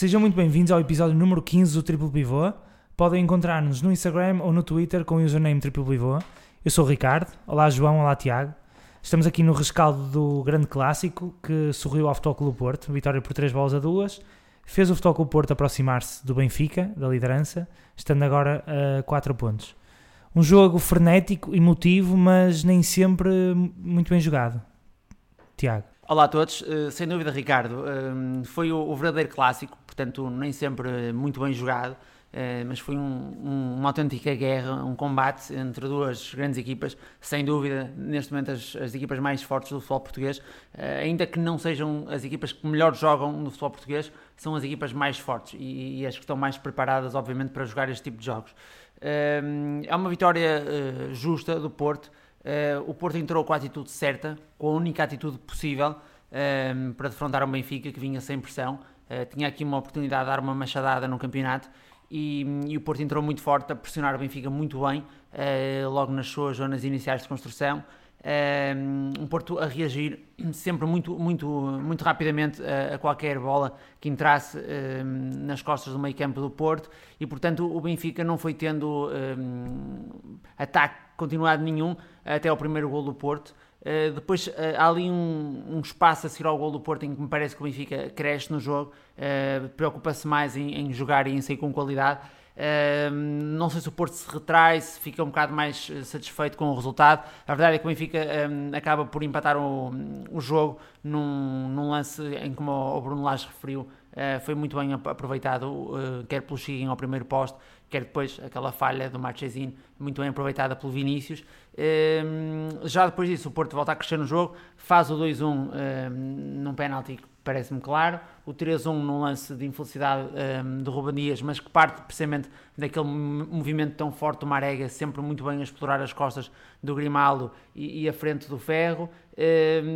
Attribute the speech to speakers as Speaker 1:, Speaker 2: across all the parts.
Speaker 1: Sejam muito bem-vindos ao episódio número 15 do Triplo Pivô. Podem encontrar-nos no Instagram ou no Twitter com o username Triplo Pivô. Eu sou o Ricardo. Olá, João. Olá, Tiago. Estamos aqui no rescaldo do grande clássico que sorriu ao Futebol Clube Porto. Vitória por 3 bolas a 2. Fez o Futebol Clube Porto aproximar-se do Benfica, da liderança, estando agora a 4 pontos. Um jogo frenético, emotivo, mas nem sempre muito bem jogado. Tiago.
Speaker 2: Olá a todos, uh, sem dúvida Ricardo, uh, foi o, verdadeiro clássico, portanto nem sempre muito bem jogado, uh, mas foi um, um, uma autêntica guerra, um combate entre duas grandes equipas, sem dúvida neste momento as, as equipas mais fortes do futebol português, ainda que não sejam as equipas que melhor jogam no futebol português, são as equipas mais fortes e, e as que estão mais preparadas obviamente para jogar este tipo de jogos. é uma vitória justa do Porto, o Porto entrou com a atitude certa, com a única atitude possível para defrontar o Benfica, que vinha sem pressão. Uh, tinha aqui uma oportunidade de dar uma machadada no campeonato e, e o Porto entrou muito forte a pressionar o Benfica muito bem, logo nas suas zonas iniciais de construção. um Porto a reagir sempre muito, muito, muito rapidamente a, qualquer bola que entrasse nas costas do meio campo do Porto e, portanto, o Benfica não foi tendo ataque continuado nenhum até ao primeiro gol do Porto. Uh, depois uh, há ali um, um, espaço a seguir ao gol do Porto em que me parece que o Benfica cresce no jogo, uh, preocupa-se mais em, em, jogar e em sair com qualidade. não sei se o Porto se retrai, se fica um bocado mais satisfeito com o resultado. A verdade é que o Benfica um, acaba por empatar o, o jogo num, num, lance em que, o Bruno Lage referiu, foi muito bem aproveitado, quer pelo Chiguin ao primeiro posto, quer depois aquela falha do Marchesin, muito bem aproveitada pelo Vinícius. Ehm, já depois disso, o Porto volta a crescer no jogo, faz o 2-1 ehm, num penalti parece-me claro. O 3-1 num lance de infelicidade ehm, de Ruben Dias, mas que parte precisamente daquele movimento tão forte do Marega, sempre muito bem a explorar as costas do Grimaldo e, e a frente do Ferro.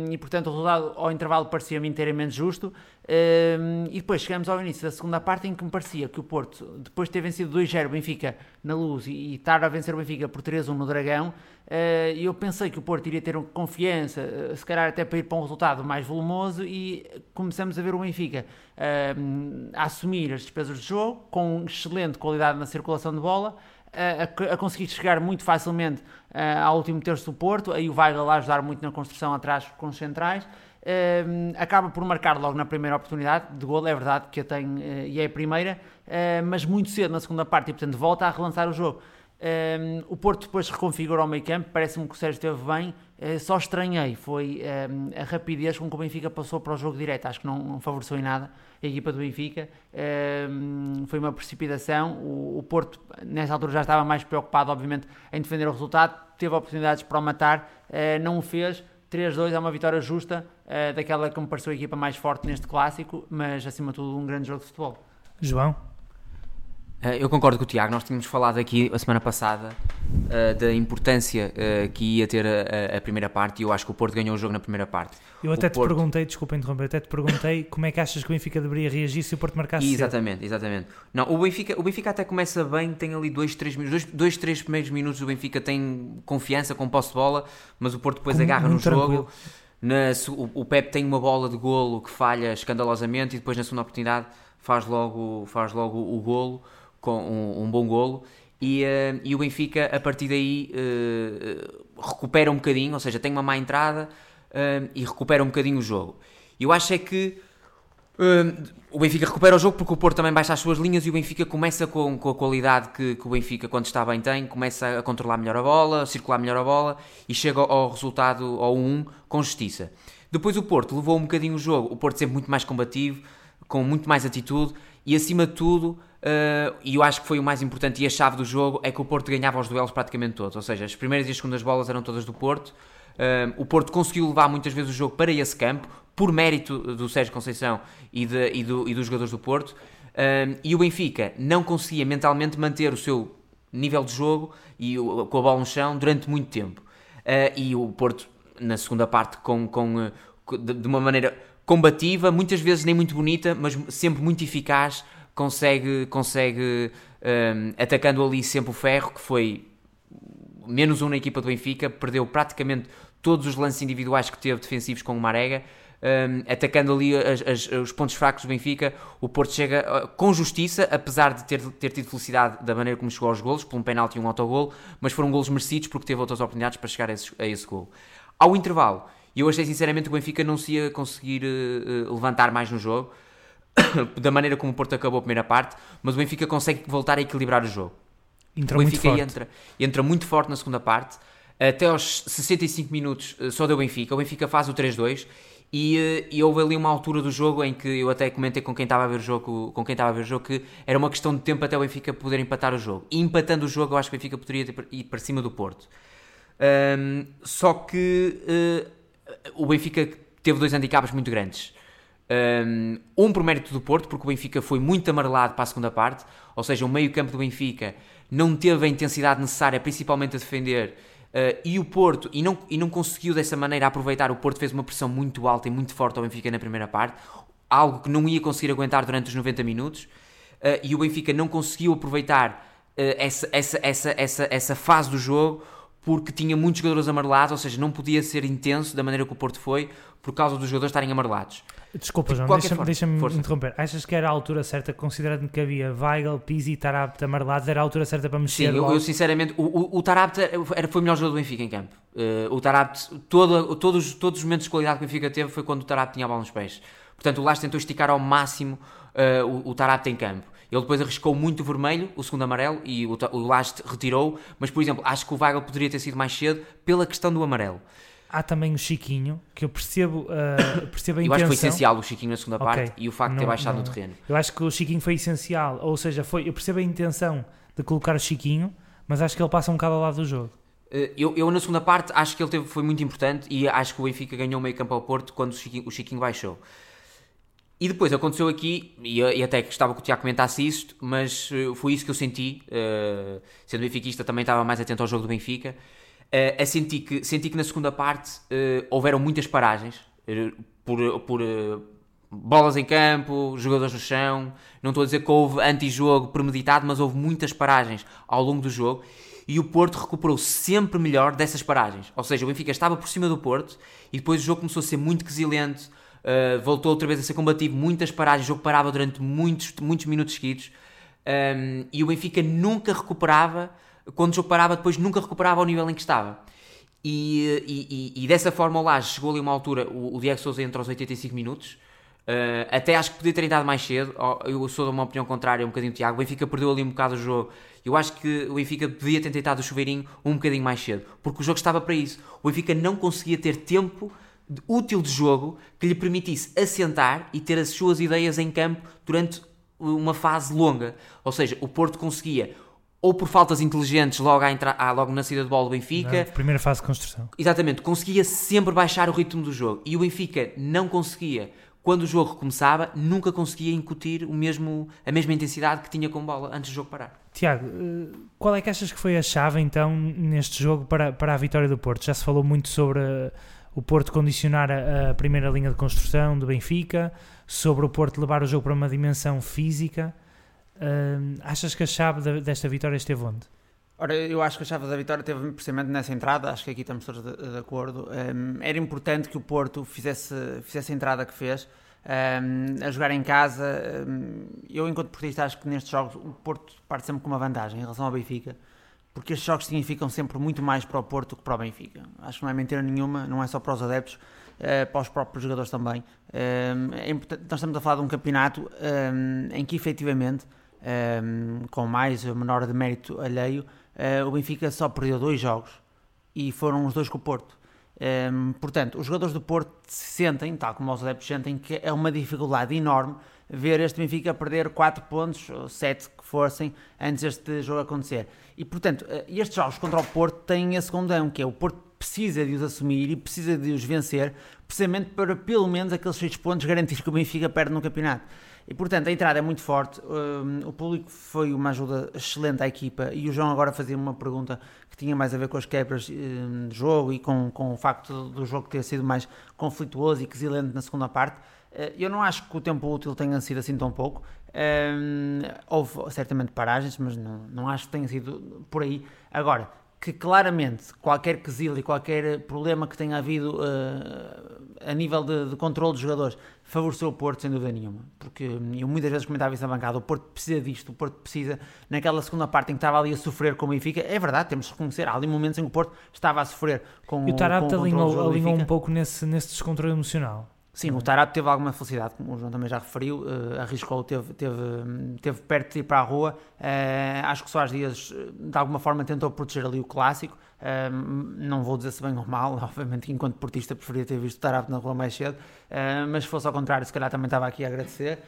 Speaker 2: E portanto o resultado ao intervalo parecia-me inteiramente justo. Um, e depois chegamos ao início da segunda parte em que me parecia que o Porto, depois de ter vencido 2-0 o Benfica na luz e, e estar a vencer o Benfica por 3-1 no Dragão, uh, eu pensei que o Porto iria ter confiança, uh, se calhar até para ir para um resultado mais volumoso e começamos a ver o Benfica uh, a assumir as despesas de jogo com excelente qualidade na circulação de bola. A, a, conseguir chegar muito facilmente uh, ao último terço do Porto, aí o Weigl a ajudar muito na construção atrás com os centrais, Uh, acaba por marcar logo na primeira oportunidade de gol, é verdade que a tem uh, e é a primeira, uh, mas muito cedo na segunda parte e portanto volta a relançar o jogo. o Porto depois reconfigura o meio campo, parece-me que o Sérgio esteve bem, eh, só estranhei, foi a rapidez com que o Benfica passou para o jogo direto, acho que não, não favoreceu em nada a equipa do Benfica, foi uma precipitação, o, o Porto nessa altura já estava mais preocupado obviamente em defender o resultado, teve oportunidades para o matar, eh, não o fez, 3-2 é uma vitória justa, uh, daquela que me pareceu a equipa mais forte neste clássico, mas acima de tudo um grande jogo de futebol.
Speaker 1: João?
Speaker 3: Uh, eu concordo com o Tiago, nós tínhamos falado aqui a semana passada uh, da importância que ia ter a, a, primeira parte e eu acho que o Porto ganhou o jogo na primeira parte.
Speaker 1: Eu até
Speaker 3: o
Speaker 1: te Porto... perguntei, desculpa interromper, até te perguntei como é que achas que o Benfica deveria reagir se o Porto marcasse
Speaker 3: Exatamente, cedo. exatamente. Não, o Benfica, o Benfica até começa bem, tem ali dois, três, dois, dois, três primeiros minutos o Benfica tem confiança com posse de bola, mas o Porto depois com, agarra no tranquilo. jogo na, o, o Pep tem uma bola de golo que falha escandalosamente e depois na segunda oportunidade faz logo, faz logo o golo, com um, um bom golo. E, uh, e o Benfica a partir daí uh, recupera um bocadinho, ou seja, tem uma má entrada uh, e recupera um bocadinho o jogo. Eu acho é que o Benfica recupera o jogo porque o Porto também baixa as suas linhas e o Benfica começa com, com a qualidade que, que, o Benfica, quando está bem, tem, começa a controlar melhor a bola, a circular melhor a bola e chega ao resultado ao 1 com justiça. Depois o Porto levou um bocadinho o jogo, o Porto sempre muito mais combativo, com muito mais atitude e acima de tudo, uh, e eu acho que foi o mais importante e a chave do jogo, é que o Porto ganhava os duelos praticamente todos, ou seja, as primeiras e as segundas bolas eram todas do Porto. Uh, o Porto conseguiu levar muitas vezes o jogo para esse campo, por mérito do Sérgio Conceição e, de, e, do, e dos jogadores do Porto. Um, e o Benfica não conseguia mentalmente manter o seu nível de jogo e o, com a bola no chão durante muito tempo. Uh, e o Porto, na segunda parte, com, com, de, de uma maneira combativa, muitas vezes nem muito bonita, mas sempre muito eficaz, consegue, consegue um, atacando ali sempre o ferro, que foi menos um na equipa do Benfica, perdeu praticamente todos os lances individuais que teve defensivos com o Marega, um, atacando ali as, as, os pontos fracos do Benfica, o Porto chega uh, com justiça, apesar de ter, ter tido felicidade da maneira como chegou aos golos, por um penalti e um autogol, mas foram golos merecidos porque teve outras oportunidades para chegar a esse, a esse gol. Ao intervalo, eu achei sinceramente que o Benfica não se ia conseguir uh, levantar mais no jogo, da maneira como o Porto acabou a primeira parte, mas o Benfica consegue voltar a equilibrar o jogo.
Speaker 1: Entra
Speaker 3: o Benfica entra, entra muito forte na segunda parte, até aos 65 minutos só deu o Benfica, o Benfica faz o 3-2 e, eh, e, houve ali uma altura do jogo em que eu até comentei com quem estava a ver o jogo, com quem estava a ver o jogo que era uma questão de tempo até o Benfica poder empatar o jogo. E empatando o jogo, eu acho que o Benfica poderia ir para cima do Porto. Um, só que uh, o Benfica teve dois handicaps muito grandes. Um, por mérito do Porto, porque o Benfica foi muito amarelado para a segunda parte, ou seja, o meio-campo do Benfica não teve a intensidade necessária, principalmente a defender Uh, e o Porto, e não, e não conseguiu dessa maneira aproveitar, o Porto fez uma pressão muito alta e muito forte ao Benfica na primeira parte, algo que não ia conseguir aguentar durante os 90 minutos, uh, e o Benfica não conseguiu aproveitar uh, essa, essa, essa, essa, essa fase do jogo porque tinha muitos jogadores amarelados, ou seja, não podia ser intenso da maneira que o Porto foi, por causa dos jogadores estarem amarelados.
Speaker 1: Desculpa, João, deixa-me deixa interromper. Achas que era a altura certa, considerando que havia Weigl, Pizzi e Tarapte amarelados, era a altura certa para mexer?
Speaker 3: Sim, eu, eu, sinceramente, o, o, o Tarapte era, foi o melhor jogador do Benfica em campo. Uh, o Tarapte, todo, todos, todos os momentos de qualidade que o Benfica teve foi quando o Tarapte tinha a bola nos pés. Portanto, o Lage tentou esticar ao máximo uh, o, o Tarapte em campo. Ele depois arriscou muito o vermelho, o segundo amarelo, e o, o Lage retirou. Mas, por exemplo, acho que o Weigl poderia ter sido mais cedo pela questão do amarelo
Speaker 1: há também o Chiquinho, que eu percebo, uh, percebo a
Speaker 3: eu
Speaker 1: intenção.
Speaker 3: acho que foi essencial o Chiquinho na segunda okay. parte e o facto não, de ter baixado não, no terreno.
Speaker 1: Eu acho que o Chiquinho foi essencial, ou seja, foi, eu percebo a intenção de colocar o Chiquinho, mas acho que ele passa um bocado ao lado do jogo.
Speaker 3: Uh, eu, eu, na segunda parte acho que ele teve, foi muito importante e acho que o Benfica ganhou meio campo ao Porto quando o Chiquinho, o Chiquinho baixou. E depois aconteceu aqui, e, e até que estava que o Tiago comentasse isto, mas uh, foi isso que eu senti, uh, sendo benfiquista também estava mais atento ao jogo do Benfica, uh, a sentir que, senti que na segunda parte uh, houveram muitas paragens uh, por, por bolas em campo, jogadores no chão. Não estou a dizer que houve anti-jogo premeditado, mas houve muitas paragens ao longo do jogo e o Porto recuperou sempre melhor dessas paragens. Ou seja, o Benfica estava por cima do Porto e depois o jogo começou a ser muito quesilento, uh, voltou outra vez a ser combativo, muitas paragens, o jogo parava durante muitos, muitos minutos seguidos um, ehm, e o Benfica nunca recuperava quando o jogo parava, depois nunca recuperava ao nível em que estava. E, e, e, dessa forma o Laje chegou ali uma altura, o, o Diego Souza entra aos 85 minutos, uh, até acho que podia ter entrado mais cedo, eu sou de uma opinião contrária, um bocadinho Tiago, o Benfica perdeu ali um bocado o jogo, eu acho que o Benfica podia ter tentado o chuveirinho um bocadinho mais cedo, porque o jogo estava para isso, o Benfica não conseguia ter tempo útil de jogo que lhe permitisse assentar e ter as suas ideias em campo durante uma fase longa, ou seja, o Porto conseguia ou por faltas inteligentes logo, à entra... ah, logo na saída de bola do Benfica.
Speaker 1: Na primeira fase de construção.
Speaker 3: Exatamente, conseguia sempre baixar o ritmo do jogo. E o Benfica não conseguia, quando o jogo recomeçava, nunca conseguia incutir o mesmo, a mesma intensidade que tinha com bola antes do jogo parar.
Speaker 1: Tiago, eh, qual é que achas que foi a chave então neste jogo para, para a vitória do Porto? Já se falou muito sobre eh, o Porto condicionar a, a primeira linha de construção do Benfica, sobre o Porto levar o jogo para uma dimensão física. Achas que a chave desta vitória esteve onde?
Speaker 2: Ora, eu acho que a chave da vitória teve precisamente nessa entrada, acho que aqui estamos todos de, de acordo. Um, era importante que o Porto fizesse, fizesse a entrada que fez, um, a jogar em casa. Um, eu, enquanto portista, acho que nestes jogos o Porto parte sempre com uma vantagem em relação ao Benfica, porque estes jogos significam sempre muito mais para o Porto que para o Benfica. Acho que não é mentira nenhuma, não é só para os adeptos, uh, para os próprios jogadores também. é nós estamos a falar de um campeonato em que efetivamente um, ehm, com mais ou menor de mérito alheio, uh, o Benfica só perdeu dois jogos e foram os dois com o Porto. Um, ehm, portanto, os jogadores do Porto sentem, tal como os adeptos sentem, que é uma dificuldade enorme ver este Benfica perder 4 pontos, ou 7 que fossem, antes deste jogo acontecer. E, portanto, eh, estes jogos contra o Porto têm esse condão, que é o Porto precisa de os assumir e precisa de os vencer, precisamente para pelo menos aqueles 6 pontos garantir que o Benfica perde no campeonato. E portanto a entrada é muito forte, um, o público foi uma ajuda excelente à equipa e o João agora fazia uma pergunta que tinha mais a ver com as quebras um, de jogo e com, com o facto do jogo ter sido mais conflituoso e quesilente na segunda parte. Uh, eu não acho que o tempo útil tenha sido assim tão pouco. Um, houve certamente paragens, mas não, não acho que tenha sido por aí. Agora, que claramente qualquer quesilha e qualquer problema que tenha havido uh, a nível de, de controle dos jogadores favoreceu o Porto sem dúvida nenhuma, porque eu muitas vezes comentava isso na bancada, o Porto precisa disto, o Porto precisa, naquela segunda parte em que estava ali a sofrer com o Benfica, é verdade, temos de reconhecer, há ali momentos em que o Porto estava a sofrer com
Speaker 1: e o Tarapte alinhou, alinhou um pouco nesse, nesse descontrole emocional.
Speaker 2: Sim, o Tarap teve alguma felicidade, como o João também já referiu, uh, arriscou, teve, teve, teve perto de ir para a rua. Uh, acho que Soares Dias, de alguma forma, tentou proteger ali o clássico. Uh, não vou dizer se bem ou mal, obviamente, enquanto portista, preferia ter visto o Tarap na rua mais cedo, mas se fosse ao contrário, se calhar também estava aqui a agradecer.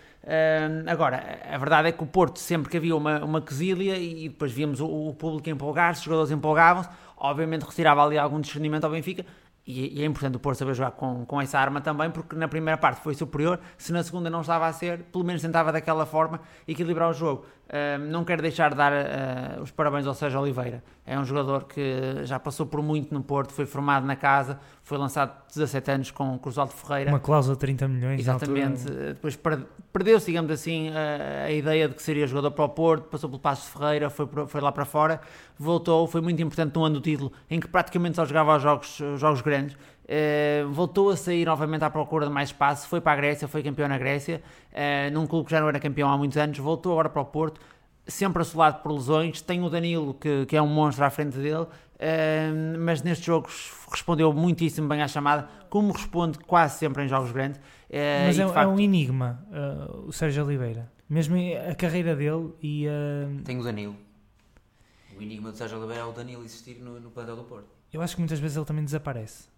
Speaker 2: agora, a verdade é que o Porto, sempre que havia uma, uma quesilha e depois víamos o, o público empolgar-se, os jogadores empolgavam-se, obviamente retirava ali algum discernimento ao Benfica e, e, é importante o Porto saber jogar com, com essa arma também, porque na primeira parte foi superior, se na segunda não estava a ser, pelo menos tentava daquela forma equilibrar o jogo. Uh, não quero deixar de dar uh, os parabéns ao Sérgio Oliveira. É um jogador que já passou por muito no Porto, foi formado na casa, foi lançado 17 anos com, o Oswaldo Ferreira.
Speaker 1: Uma cláusula de 30 milhões.
Speaker 2: Exatamente. Depois perdeu-se, digamos assim, a, a, ideia de que seria jogador para o Porto, passou pelo Passo de Ferreira, foi, foi lá para fora, voltou, foi muito importante no ano do título, em que praticamente só jogava os jogos, jogos grandes. Uh, voltou a sair novamente à procura de mais espaço, foi para a Grécia, foi campeão na Grécia, uh, num clube que já não era campeão há muitos anos, voltou agora para o Porto, sempre assolado por lesões. Tem o Danilo, que, que é um monstro à frente dele, uh, mas nestes jogos respondeu muitíssimo bem à chamada, como responde quase sempre em jogos grandes.
Speaker 1: mas é, facto... é, um enigma, o Sérgio Oliveira, mesmo a carreira dele e.
Speaker 3: Tem o Danilo. O enigma do Sérgio Oliveira é o Danilo existir no, no plantel do Porto.
Speaker 1: Eu acho que muitas vezes ele também desaparece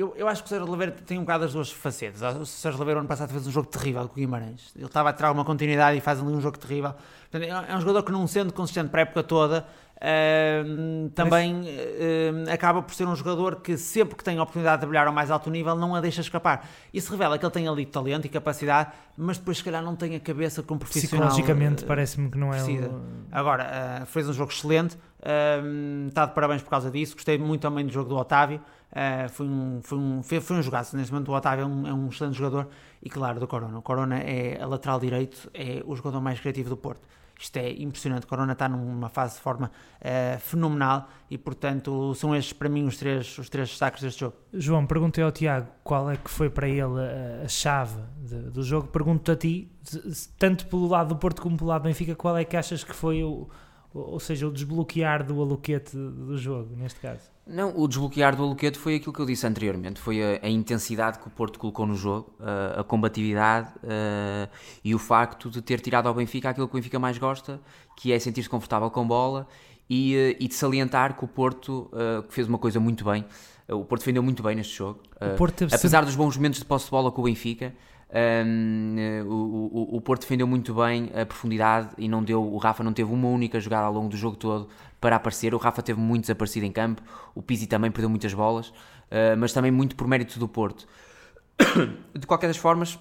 Speaker 2: eu, eu acho que o Sérgio Oliveira tem um bocado as duas facetas. O Sérgio Oliveira, ano passado, fez um jogo terrível com o Guimarães. Ele estava a tirar uma continuidade e faz ali um jogo terrível. Portanto, é um jogador que, não sendo consistente para a época toda, uh, também uh, acaba por ser um jogador que, sempre que tem a oportunidade de brilhar ao mais alto nível, não a deixa escapar. Isso revela que ele tem ali talento e capacidade, mas depois, se calhar, não tem a cabeça como profissional.
Speaker 1: Psicologicamente, uh, parece-me que não é.
Speaker 2: Um... Agora, fez um jogo excelente. está de parabéns por causa disso. Gostei muito também do jogo do Otávio. Uh, foi, um, foi, um, foi, foi um jogaço. Neste momento, o Otávio é um, é um excelente jogador. E claro, do Corona. O Corona é a lateral direito, é o jogador mais criativo do Porto. Isto é impressionante. O Corona está numa fase de forma uh, fenomenal e, portanto, são estes para mim os três, os três destaques deste jogo.
Speaker 1: João, perguntei ao Tiago qual é que foi para ele a, chave de, do jogo. Pergunto-te a ti, tanto pelo lado do Porto como pelo lado do Benfica, qual é que achas que foi o, ou seja, o desbloquear do aloquete do jogo, neste caso?
Speaker 3: Não, o desbloquear do Aloquete foi aquilo que eu disse anteriormente, foi a, a intensidade que o Porto colocou no jogo, a, a combatividade uh, e o facto de ter tirado ao Benfica aquilo que o Benfica mais gosta, que é sentir-se confortável com bola e, uh, e de salientar que o Porto fez uma coisa muito bem. o Porto defendeu muito bem neste jogo, apesar sempre... dos bons momentos de posse de bola com o Benfica. Um, o, o, o, Porto defendeu muito bem a profundidade e não deu, o Rafa não teve uma única jogada ao longo do jogo todo para aparecer. O Rafa teve muito desaparecido em campo, o Pizzi também perdeu muitas bolas, uh, mas também muito por mérito do Porto. De qualquer das formas,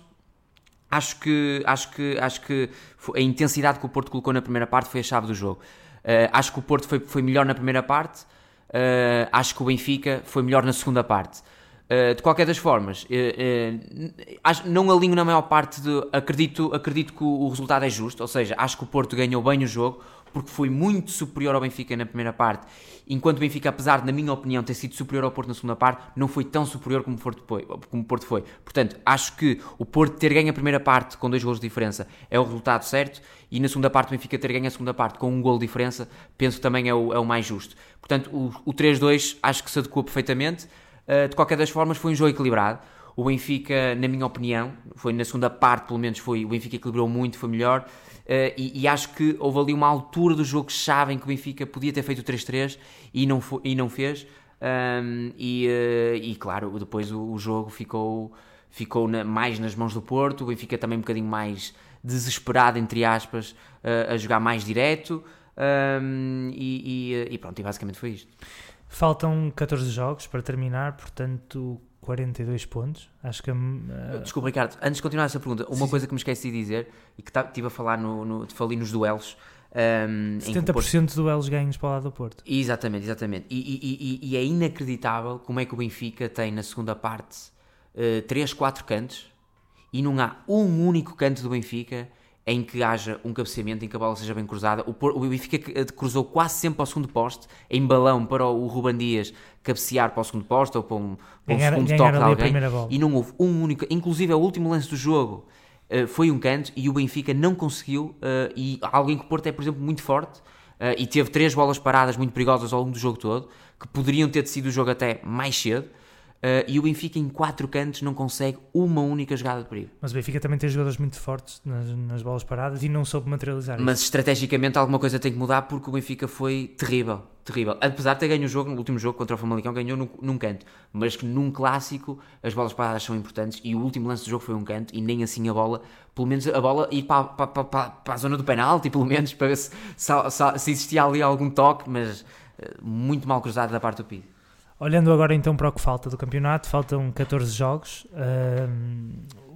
Speaker 3: acho que, acho que, acho que a intensidade que o Porto colocou na primeira parte foi a chave do jogo. Uh, acho que o Porto foi, foi melhor na primeira parte, uh, acho que o Benfica foi melhor na segunda parte. Uh, de qualquer das formas, não alinho na maior parte de. Acredito, acredito que o, o, resultado é justo, ou seja, acho que o Porto ganhou bem o jogo porque foi muito superior ao Benfica na primeira parte, enquanto o Benfica, apesar de, na minha opinião, ter sido superior ao Porto na segunda parte, não foi tão superior como Porto foi. Como o Porto foi. Portanto, acho que o Porto ter ganho a primeira parte com dois gols de diferença é o resultado certo, e na segunda parte o Benfica ter ganho a segunda parte com um gol de diferença, penso que também é o, é o mais justo. Portanto, o, o 3-2 acho que se adequou perfeitamente. Uh, de qualquer das formas, foi um jogo equilibrado. O Benfica, na minha opinião, foi na segunda parte, pelo menos, foi, o Benfica equilibrou muito, foi melhor. Uh, e, e, acho que houve ali uma altura do jogo-chave em que o Benfica podia ter feito o 3-3 e não, e não fez. Um, e, uh, e, claro, depois o, o jogo ficou, ficou na, mais nas mãos do Porto. O Benfica também um bocadinho mais desesperado, entre aspas, uh, a jogar mais direto. Um, e, e, pronto, e basicamente foi isto.
Speaker 1: Faltam 14 jogos para terminar, portanto 42 pontos. Acho que.
Speaker 3: Uh... Desculpa, Ricardo, antes de continuar essa pergunta, uma sim, coisa que me esqueci de dizer e que estive a falar no, no, falei nos duelos. Um,
Speaker 1: 70% Porto... de duelos ganhos para o lado do Porto.
Speaker 3: Exatamente, exatamente. E, e, e, e, é inacreditável como é que o Benfica tem na segunda parte uh, 3, 4 cantos e não há um único canto do Benfica em que haja um cabeceamento, em que a bola seja bem cruzada. O, o Benfica cruzou quase sempre ao segundo poste, em balão para o Ruban Dias cabecear para o segundo poste ou para um, para um segundo toque de alguém. E não houve um único, inclusive o último lance do jogo uh, foi um canto e o Benfica não conseguiu. Uh, e alguém que o Porto é, por exemplo, muito forte e teve três bolas paradas muito perigosas ao longo do jogo todo, que poderiam ter decidido o jogo até mais cedo. Uh, e o Benfica em quatro cantos não consegue uma única jogada de perigo.
Speaker 1: Mas o Benfica também tem jogadores muito fortes nas, nas bolas paradas e não soube materializar
Speaker 3: Mas
Speaker 1: isso.
Speaker 3: estrategicamente alguma coisa tem que mudar porque o Benfica foi terrível, terrível. Apesar de ter ganho o jogo, no último jogo contra o Famalicão, ganhou num, num canto. Mas que num clássico as bolas paradas são importantes e o último lance do jogo foi um canto e nem assim a bola, pelo menos a bola ir para, para, para, para a zona do penalti, pelo menos para ver se, se, se existia ali algum toque, mas uh, muito mal cruzado da parte do Pide.
Speaker 1: Olhando agora então para o que falta do campeonato, faltam 14 jogos.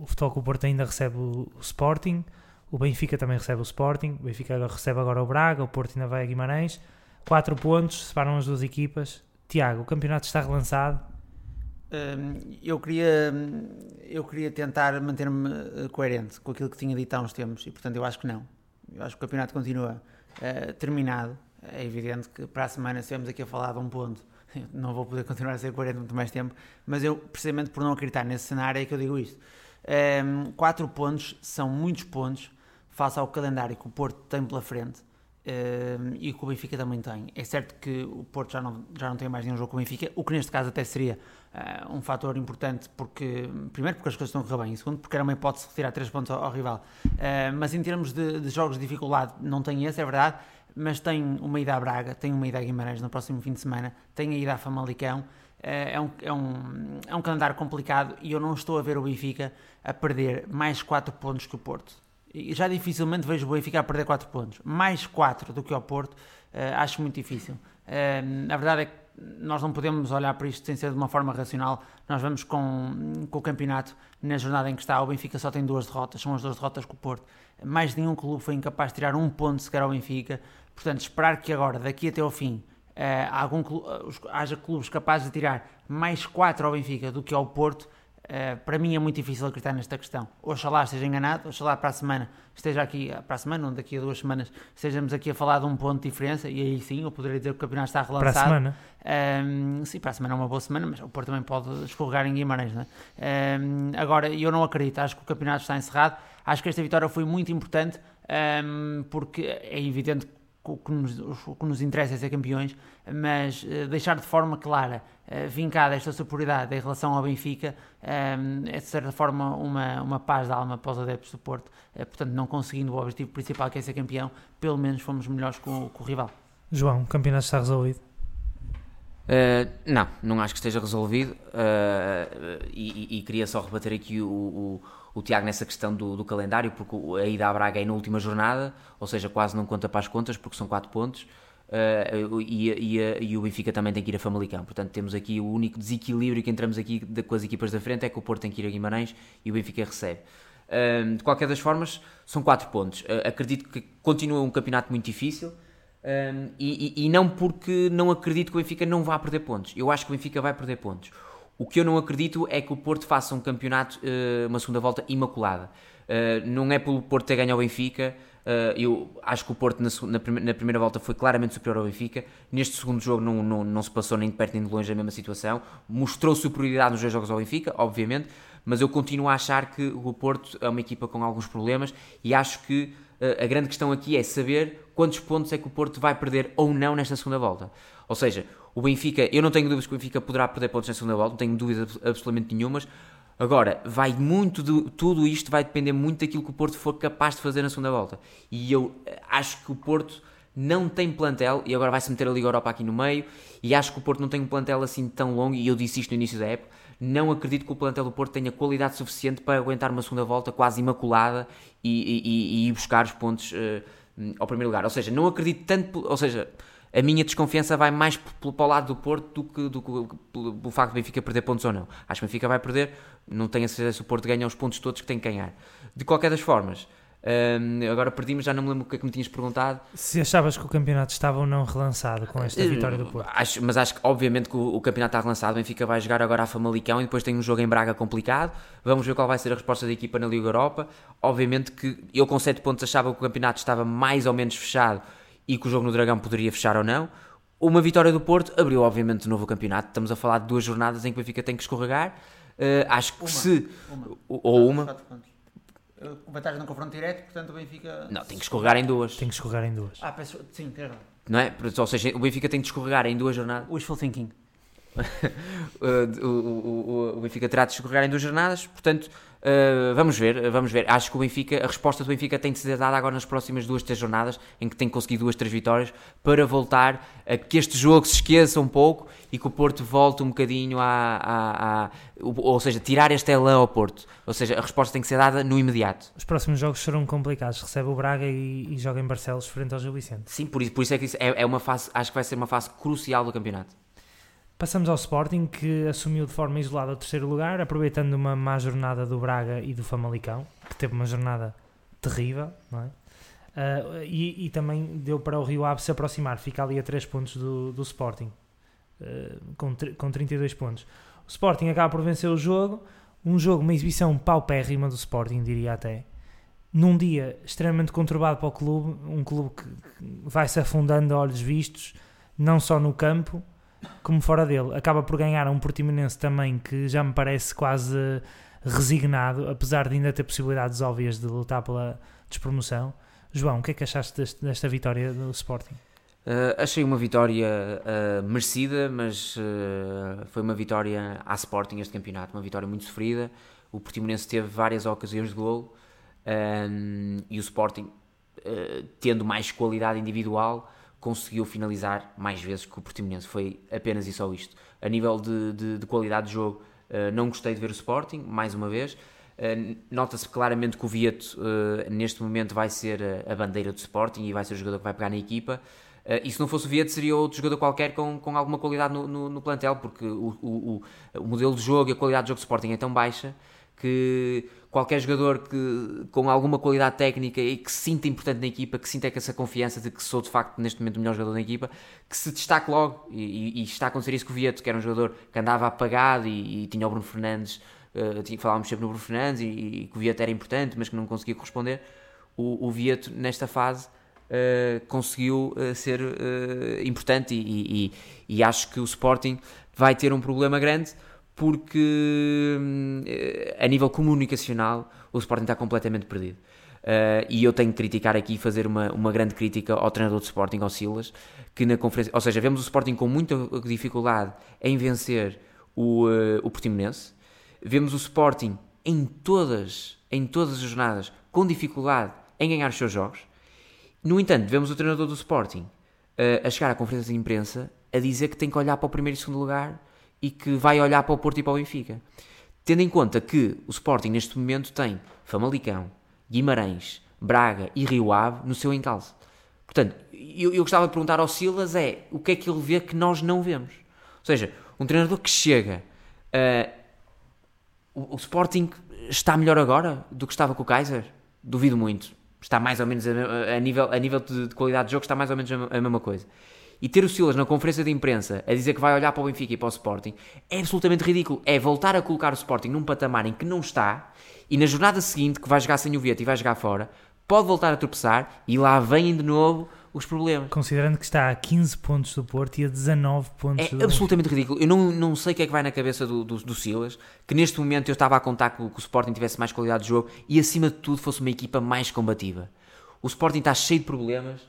Speaker 1: o Futebol Porto ainda recebe o, Sporting, o Benfica também recebe o Sporting, o Benfica recebe agora o Braga, o Porto ainda vai a Guimarães. 4 pontos, separam as duas equipas. Tiago, o campeonato está relançado.
Speaker 2: eu, queria, eu queria tentar manter-me eh, coerente com aquilo que tinha dito há uns tempos e, portanto, eu acho que não. Eu acho que o campeonato continua uh, terminado. É evidente que para a semana estamos aqui a falar de um ponto não vou poder continuar a ser 40 muito mais tempo, mas eu, precisamente por não acreditar nesse cenário, é que eu digo isto. Um, quatro pontos são muitos pontos face ao calendário que o Porto tem pela frente um, e que o Benfica também tem. É certo que o Porto já não, já não tem mais nenhum jogo com o Benfica, o que neste caso até seria uh, um fator importante, porque primeiro porque as coisas estão a correr bem, e segundo porque era uma hipótese de retirar três pontos ao, ao rival. Uh, mas em termos de, de jogos de dificuldade, não tem esse, é verdade mas tem uma ida a Braga, tem uma ida a Guimarães no próximo fim de semana, tem a ida a Famalicão. Eh, é um, é, um, é um calendário complicado e eu não estou a ver o Benfica a perder mais 4 pontos que o Porto. E já dificilmente vejo o Benfica a perder 4 pontos. Mais 4 do que o Porto, uh, acho muito difícil. Uh, a verdade é que nós não podemos olhar para isto sem ser de uma forma racional. Nós vamos com, com o campeonato na jornada em que está. O Benfica só tem duas derrotas, são as duas derrotas com o Porto. Mais nenhum clube foi incapaz de tirar um ponto sequer ao Benfica. Portanto, esperar que agora, daqui até ao fim, uh, algum clube, uh, haja clubes capazes de tirar mais 4 ao Benfica do que ao Porto, uh, para mim é muito difícil acreditar nesta questão. Oxalá esteja enganado, oxalá para a semana esteja aqui, para a semana ou daqui a duas semanas, estejamos aqui a falar de um ponto de diferença e aí sim eu poderia dizer que o campeonato está relançado.
Speaker 1: Para a semana?
Speaker 2: Um, ehm, sim, para a semana é uma boa semana, mas o Porto também pode escorregar em Guimarães. Não é? um, ehm, agora, eu não acredito, acho que o campeonato está encerrado, acho que esta vitória foi muito importante um, ehm, porque é evidente que o que, nos, o que nos interessa é ser campeões, mas uh, deixar de forma clara, vincada esta superioridade em relação ao Benfica, um, eh, é de certa forma uma, uma paz de alma para os adeptos do Porto. Uh, portanto, não conseguindo o objetivo principal que é ser campeão, pelo menos fomos melhores com, com o rival.
Speaker 1: João, o campeonato está resolvido?
Speaker 3: Uh, não, não acho que esteja resolvido uh, e, e, e, queria só rebater aqui o, o, o Tiago nessa questão do, do, calendário, porque a ida à Braga é na última jornada, ou seja, quase não conta para as contas, porque são 4 pontos, uh, e, e, e, o Benfica também tem que ir a Famalicão. Portanto, temos aqui o único desequilíbrio que entramos aqui de, com as equipas da frente é que o Porto tem que ir a Guimarães e o Benfica recebe. de qualquer das formas, são 4 pontos. acredito que continua um campeonato muito difícil. Um, e, e, não porque não acredito que o Benfica não vá perder pontos. Eu acho que o Benfica vai perder pontos. O que eu não acredito é que o Porto faça um campeonato, uh, uma segunda volta imaculada. Uh, não é pelo Porto ter ganho ao Benfica. Uh, eu acho que o Porto na, na, primeira volta foi claramente superior ao Benfica. Neste segundo jogo não, não, não se passou nem de perto nem de longe a mesma situação. Mostrou superioridade nos dois jogos ao Benfica, obviamente, mas eu continuo a achar que o Porto é uma equipa com alguns problemas e acho que a grande questão aqui é saber quantos pontos é que o Porto vai perder ou não nesta segunda volta. Ou seja, o Benfica, eu não tenho dúvidas que o Benfica poderá perder pontos na segunda volta, não tenho dúvidas absolutamente nenhumas. Agora, vai muito de, tudo isto vai depender muito daquilo que o Porto for capaz de fazer na segunda volta. E eu eh, acho que o Porto não tem plantel, e agora vai-se meter a Liga Europa aqui no meio, e acho que o Porto não tem um plantel assim tão longo, e eu disse isto no início da época, não acredito que o plantel do Porto tenha qualidade suficiente para aguentar uma segunda volta quase imaculada e, e, e buscar os pontos uh, ao primeiro lugar. Ou seja, não acredito tanto, ou seja, a minha desconfiança vai mais para o lado do Porto do que, do pelo, pelo facto de Benfica perder pontos ou não. Acho que Benfica vai perder, não tenho a certeza se o Porto ganha os pontos todos que tem que ganhar. De qualquer das formas, Um, agora perdi-me, já não me lembro o que é que me tinhas perguntado.
Speaker 1: Se achavas que o campeonato estava ou não relançado com esta vitória do Porto?
Speaker 3: Acho, mas acho que, obviamente, que o, o, campeonato está relançado. O Benfica vai jogar agora a Famalicão e depois tem um jogo em Braga complicado. Vamos ver qual vai ser a resposta da equipa na Liga Europa. Obviamente que eu, com 7 pontos, achava que o campeonato estava mais ou menos fechado e que o jogo no Dragão poderia fechar ou não. Uma vitória do Porto abriu, obviamente, de novo o campeonato. Estamos a falar de duas jornadas em que o Benfica tem que escorregar. Uh, acho que
Speaker 2: uma,
Speaker 3: se.
Speaker 2: Uma.
Speaker 3: Ou uma
Speaker 2: vantagem no confronto direto, portanto o Benfica.
Speaker 3: Não, tem que escorregar em duas.
Speaker 1: Tem que escorregar em duas.
Speaker 2: Ah, peço, sim, tem razão.
Speaker 3: Não é? Ou seja, o Benfica tem de escorregar em duas jornadas.
Speaker 2: Wishful thinking.
Speaker 3: o, o, o, Benfica terá de escorregar em duas jornadas, portanto, uh, vamos ver, vamos ver. Acho que o Benfica, a resposta do Benfica tem de ser dada agora nas próximas duas, três jornadas, em que tem que conseguir duas, três vitórias, para voltar a que este jogo se esqueça um pouco e que o Porto volte um bocadinho a, a, a ou seja, tirar este elan ao Porto. Ou seja, a resposta tem que ser dada no imediato.
Speaker 1: Os próximos jogos serão complicados. Recebe o Braga e, e joga em Barcelos frente ao Gil Vicente.
Speaker 3: Sim, por isso, por isso é que isso é, é uma fase, acho que vai ser uma fase crucial do campeonato.
Speaker 1: Passamos ao Sporting, que assumiu de forma isolada o terceiro lugar, aproveitando uma má jornada do Braga e do Famalicão, que teve uma jornada terrível, não é? Uh, e, e, também deu para o Rio Ave se aproximar, fica ali a 3 pontos do, do Sporting, uh, com, com 32 pontos. O Sporting acaba por vencer o jogo, um jogo, uma exibição paupérrima do Sporting, diria até, num dia extremamente conturbado para o clube, um clube que vai se afundando a olhos vistos, não só no campo, como fora dele. Acaba por ganhar um Portimonense também que já me parece quase resignado, apesar de ainda ter possibilidades óbvias de lutar pela despromoção. João, o que é que achaste deste, desta vitória do Sporting?
Speaker 3: Uh, achei uma vitória uh, merecida, mas uh, foi uma vitória à Sporting este campeonato, uma vitória muito sofrida. O Portimonense teve várias ocasiões de golo um, e o Sporting, tendo mais qualidade individual, conseguiu finalizar mais vezes que o Portimonense. Foi apenas e só isto. A nível de, de, de qualidade de jogo, uh, não gostei de ver o Sporting, mais uma vez. Uh, Nota-se claramente que o Vieto, uh, neste momento, vai ser a, bandeira do Sporting e vai ser o jogador que vai pegar na equipa. e se não fosse o Vieto, seria outro jogador qualquer com, com alguma qualidade no, no, no plantel, porque o, o, o modelo de jogo e a qualidade de jogo do Sporting é tão baixa que qualquer jogador que, com alguma qualidade técnica e que se sinta importante na equipa, que sinta essa confiança de que sou de facto neste momento o melhor jogador da equipa, que se destaque logo. E, e, está a acontecer isso com o Vieto, que era um jogador que andava apagado e, e tinha o Bruno Fernandes, uh, falávamos sempre no Bruno Fernandes e, e, que o Vieto era importante, mas que não conseguia corresponder. O, o Vieto, nesta fase, uh, conseguiu uh, ser importante e, e acho que o Sporting vai ter um problema grande porque hum, a nível comunicacional o Sporting está completamente perdido. Uh, e eu tenho que criticar aqui, fazer uma, uma grande crítica ao treinador do Sporting, ao Silas, que na conferência, ou seja, vemos o Sporting com muita dificuldade em vencer o, uh, o Portimonense, vemos o Sporting em todas, em todas as jornadas com dificuldade em ganhar os seus jogos. No entanto, vemos o treinador do Sporting uh, a chegar à conferência de imprensa a dizer que tem que olhar para o primeiro e segundo lugar e que vai olhar para o Porto e para o Benfica. Tendo em conta que o Sporting neste momento tem Famalicão, Guimarães, Braga e Rio Ave no seu encalço. Portanto, eu, eu gostava de perguntar ao Silas é o que é que ele vê que nós não vemos. Ou seja, um treinador que chega. Uh, o, o, Sporting está melhor agora do que estava com o Kaiser? Duvido muito. Está mais ou menos a, a nível, a nível de, de, qualidade de jogo, está mais ou menos a, a mesma coisa e ter o Silas na conferência de imprensa a dizer que vai olhar para o Benfica e para o Sporting é absolutamente ridículo. É voltar a colocar o Sporting num patamar em que não está e na jornada seguinte, que vai jogar sem o Vieto e vai jogar fora, pode voltar a tropeçar e lá vêm de novo os problemas.
Speaker 1: Considerando que está a 15 pontos do Porto e a 19 pontos
Speaker 3: é do... absolutamente ridículo. Eu não, não sei o que é que vai na cabeça do, do, do Silas, que neste momento eu estava a contar que o, que o Sporting tivesse mais qualidade de jogo e acima de tudo fosse uma equipa mais combativa. O Sporting está cheio de problemas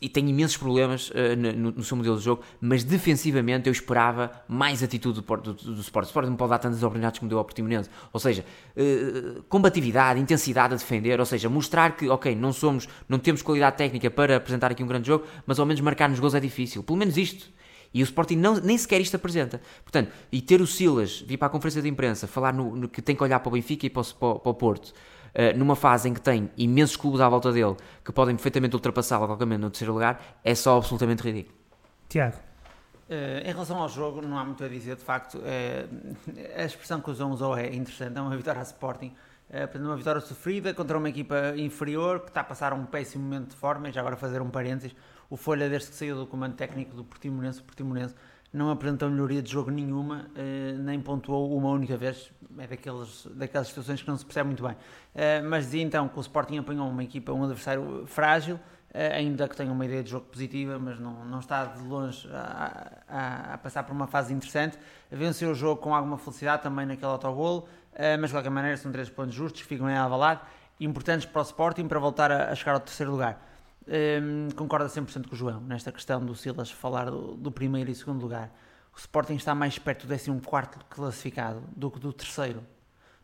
Speaker 3: e tem imensos problemas uh, no, no, seu modelo de jogo, mas defensivamente eu esperava mais atitude do, do, do, Sport. O Sport não pode dar tantas oportunidades como deu ao Portimonense. Ou seja, uh, combatividade, intensidade a defender, ou seja, mostrar que, ok, não somos, não temos qualidade técnica para apresentar aqui um grande jogo, mas ao menos marcar nos gols é difícil. Pelo menos isto. E o Sporting não, nem sequer isto apresenta. Portanto, e ter o Silas vir para a conferência de imprensa falar no, no que tem que olhar para o Benfica e para o, para o Porto uh, numa fase em que tem imensos clubes à volta dele que podem perfeitamente ultrapassá-lo a qualquer momento no terceiro lugar, é só absolutamente ridículo.
Speaker 1: Tiago.
Speaker 2: Uh, em relação ao jogo, não há muito a dizer, de facto, uh, a expressão que João usou é interessante, é uma vitória a Sporting, Uh, uma vitória sofrida contra uma equipa inferior que está a passar um péssimo momento de forma. E já agora fazer um parênteses: o Folha, desde que saiu do comando técnico do Portimonense, o Portimonense não apresentou melhoria de jogo nenhuma, uh, pontuou uma única vez. É daqueles, daquelas situações que não se percebe muito bem. Uh, mas dizia então que o Sporting apanhou uma equipa, um adversário frágil eh, ainda que tenha uma ideia de jogo positiva, mas não, não está de longe a, a, a, passar por uma fase interessante. Venceu o jogo com alguma felicidade também naquele autogolo, eh, mas de qualquer maneira são três pontos justos, ficam em Alvalade, importantes para o Sporting para voltar a, a chegar ao terceiro lugar. Um, concorda 100% com o João nesta questão do Silas falar do, do, primeiro e segundo lugar. O Sporting está mais perto do 14 classificado do que do terceiro,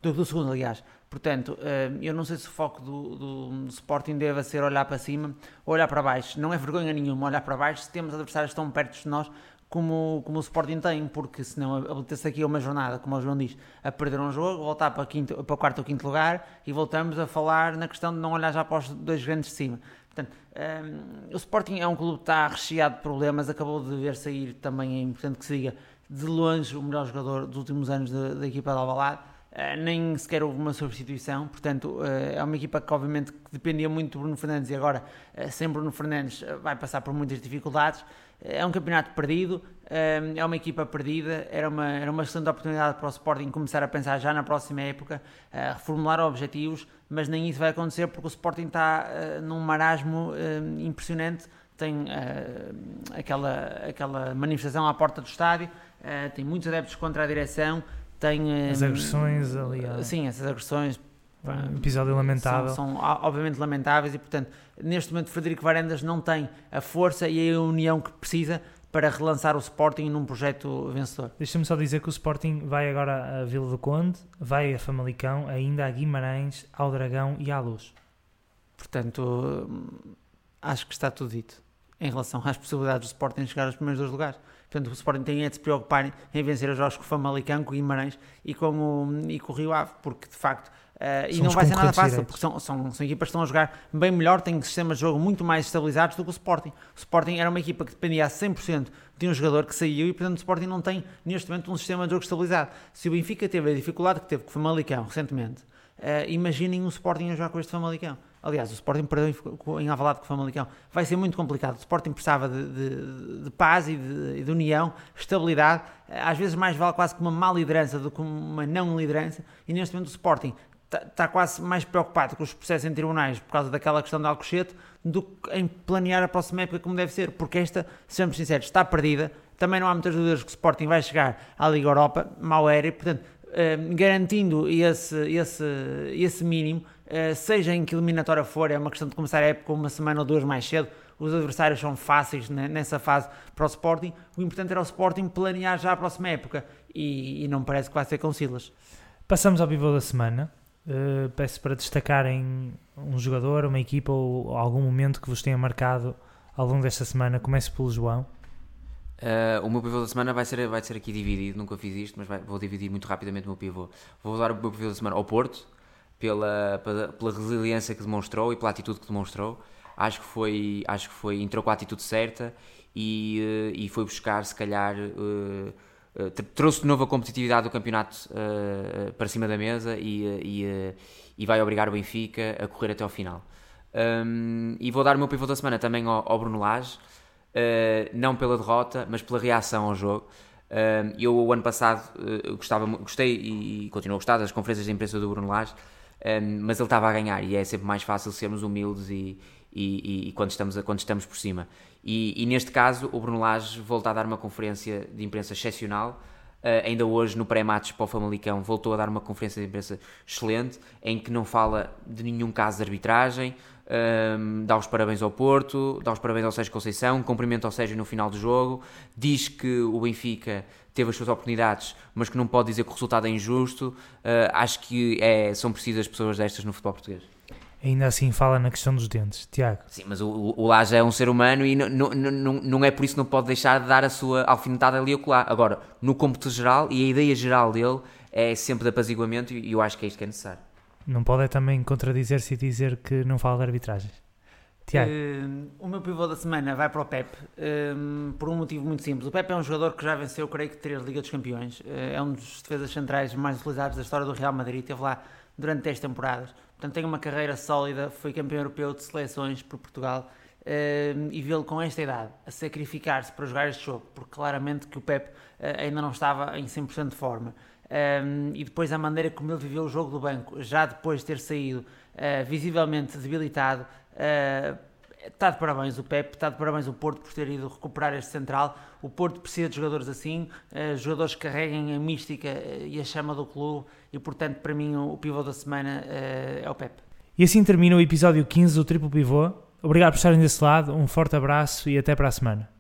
Speaker 2: do que do segundo, aliás. Portanto, eh, eu não sei se o foco do, do, Sporting deve ser olhar para cima ou olhar para baixo. Não é vergonha nenhuma olhar para baixo se temos adversários tão perto de nós como, como o Sporting tem, porque senão habilita-se aqui uma jornada, como o João diz, a perder um jogo, voltar para, quinto, para o quarto ou quinto lugar e voltamos a falar na questão de não olhar já para os dois grandes de cima. Portanto, um, o Sporting é um clube que está recheado de problemas, acabou de ver sair também, é importante que se diga, de longe o melhor jogador dos últimos anos da, equipa de Alvalade nem sequer houve uma substituição, portanto uh, é uma equipa que obviamente dependia muito do Bruno Fernandes e agora uh, sem Bruno Fernandes vai passar por muitas dificuldades. É um campeonato perdido, é uma equipa perdida, era uma, era uma excelente oportunidade para o Sporting começar a pensar já na próxima época, reformular objetivos, mas nem isso vai acontecer porque o Sporting está num marasmo impressionante, tem aquela, aquela manifestação à porta do estádio, tem muitos adeptos contra a direção, tem
Speaker 1: as agressões ali.
Speaker 2: Sim, essas agressões.
Speaker 1: Um episódio lamentável.
Speaker 2: São, são, obviamente lamentáveis e, portanto, neste momento Frederico Varendas não tem a força e a união que precisa para relançar o Sporting num projeto vencedor.
Speaker 1: Deixa-me só dizer que o Sporting vai agora a Vila do Conde, vai a Famalicão, ainda a Guimarães, ao Dragão e à Luz.
Speaker 2: Portanto, acho que está tudo dito em relação às possibilidades do Sporting chegar aos primeiros dois lugares. Portanto, o Sporting tem é de se preocupar em vencer os jogos com o Famalicão, com o Guimarães e com o, e com o Rio Ave, porque de facto. Uh, e não vai ser nada fácil, direitos. porque são, são, são equipas que estão a jogar bem melhor, têm sistemas de jogo muito mais estabilizados do que o Sporting. O Sporting era uma equipa que dependia a 100% de um jogador que saiu e, portanto, o Sporting não tem neste momento um sistema de jogo estabilizado. Se o Benfica teve a dificuldade que teve com o Famalicão recentemente, uh, imaginem o Sporting a jogar com este Famalicão. Aliás, o Sporting perdeu em Alvalade com o Famalicão. Vai ser muito complicado. O Sporting precisava de, de, de paz e de, de, união, estabilidade. Às vezes mais vale quase que uma má liderança do que uma não liderança. E neste momento o Sporting está, está quase mais preocupado com os processos em tribunais por causa daquela questão de Alcochete do que em planear a próxima época como deve ser. Porque esta, sejamos sinceros, está perdida. Também não há muitas dúvidas que o Sporting vai chegar à Liga Europa, mal era, e portanto, eh, garantindo esse, esse, esse mínimo, seja em que eliminatória for, é uma questão de começar a época uma semana ou duas mais cedo. Os adversários são fáceis nessa fase para o Sporting. O importante era o Sporting planear já a próxima época e, e não parece que vai ser com Silas.
Speaker 1: Passamos ao pivô da semana. Uh, peço para destacarem um jogador, uma equipa ou algum momento que vos tenha marcado ao longo desta semana. Comece pelo João.
Speaker 3: Uh, o meu pivô da semana vai ser, vai ser aqui dividido, nunca fiz isto, mas vai, vou dividir muito rapidamente o meu pivô. Vou dar o meu pivô da semana ao Porto, pela, pela, resiliência que demonstrou e pela atitude que demonstrou. Acho que foi, acho que foi entrou com a atitude certa e, eh, e foi buscar, se calhar, uh, uh, trouxe de novo a competitividade do campeonato para cima da mesa e, e, e, vai obrigar o Benfica a correr até ao final. Um, e vou dar o meu pivô da semana também ao, ao Bruno Lage, não pela derrota, mas pela reação ao jogo. eu, o ano passado, gostava, gostei e continuo a gostar das conferências de imprensa do Bruno Lage um, mas ele estava a ganhar e é sempre mais fácil sermos humildes e, e, e quando, estamos, quando estamos por cima. E, e, neste caso, o Bruno Lage volta a dar uma conferência de imprensa excepcional. Uh, ainda hoje, no pré-match para o Famalicão, voltou a dar uma conferência de imprensa excelente, em que não fala de nenhum caso de arbitragem, um, dá os parabéns ao Porto, dá os parabéns ao Sérgio Conceição, cumprimenta ao Sérgio no final do jogo, diz que o Benfica teve as suas oportunidades, mas que não pode dizer que o resultado é injusto. Uh, acho que é, são precisas pessoas destas no futebol português.
Speaker 1: Ainda assim fala na questão dos dentes, Tiago.
Speaker 3: Sim, mas o, o Laje é um ser humano e não, não, não, não é por isso que não pode deixar de dar a sua alfinetada ali a Agora, no cômputo geral e a ideia geral dele é sempre de apaziguamento e eu acho que é isto que é necessário.
Speaker 1: Não pode é também contradizer-se e dizer que não fala de arbitragens.
Speaker 2: Tiago. Uh, o meu pivô da semana vai para o Pep, uh, por um motivo muito simples. O Pep é um jogador que já venceu, creio que, três Liga dos Campeões. Uh, é um dos defesas centrais mais utilizados da história do Real Madrid. Teve lá durante 10 temporadas. Portanto, tem uma carreira sólida, foi campeão europeu de seleções por Portugal uh, e vê-lo com esta idade a sacrificar-se para jogar este jogo, porque claramente que o Pep ainda não estava em 100% de forma. Um, e depois a maneira como ele viveu o jogo do banco, já depois de ter saído uh, visivelmente debilitado, está de parabéns o Pep, está de parabéns o Porto por ter ido recuperar este central. O Porto precisa de jogadores assim, jogadores que carreguem a mística e a chama do clube, e portanto, para mim, o, o pivô da semana é o Pep.
Speaker 1: E assim termina o episódio 15 do Triplo Pivô. Obrigado por estarem desse lado, um forte abraço e até para a semana.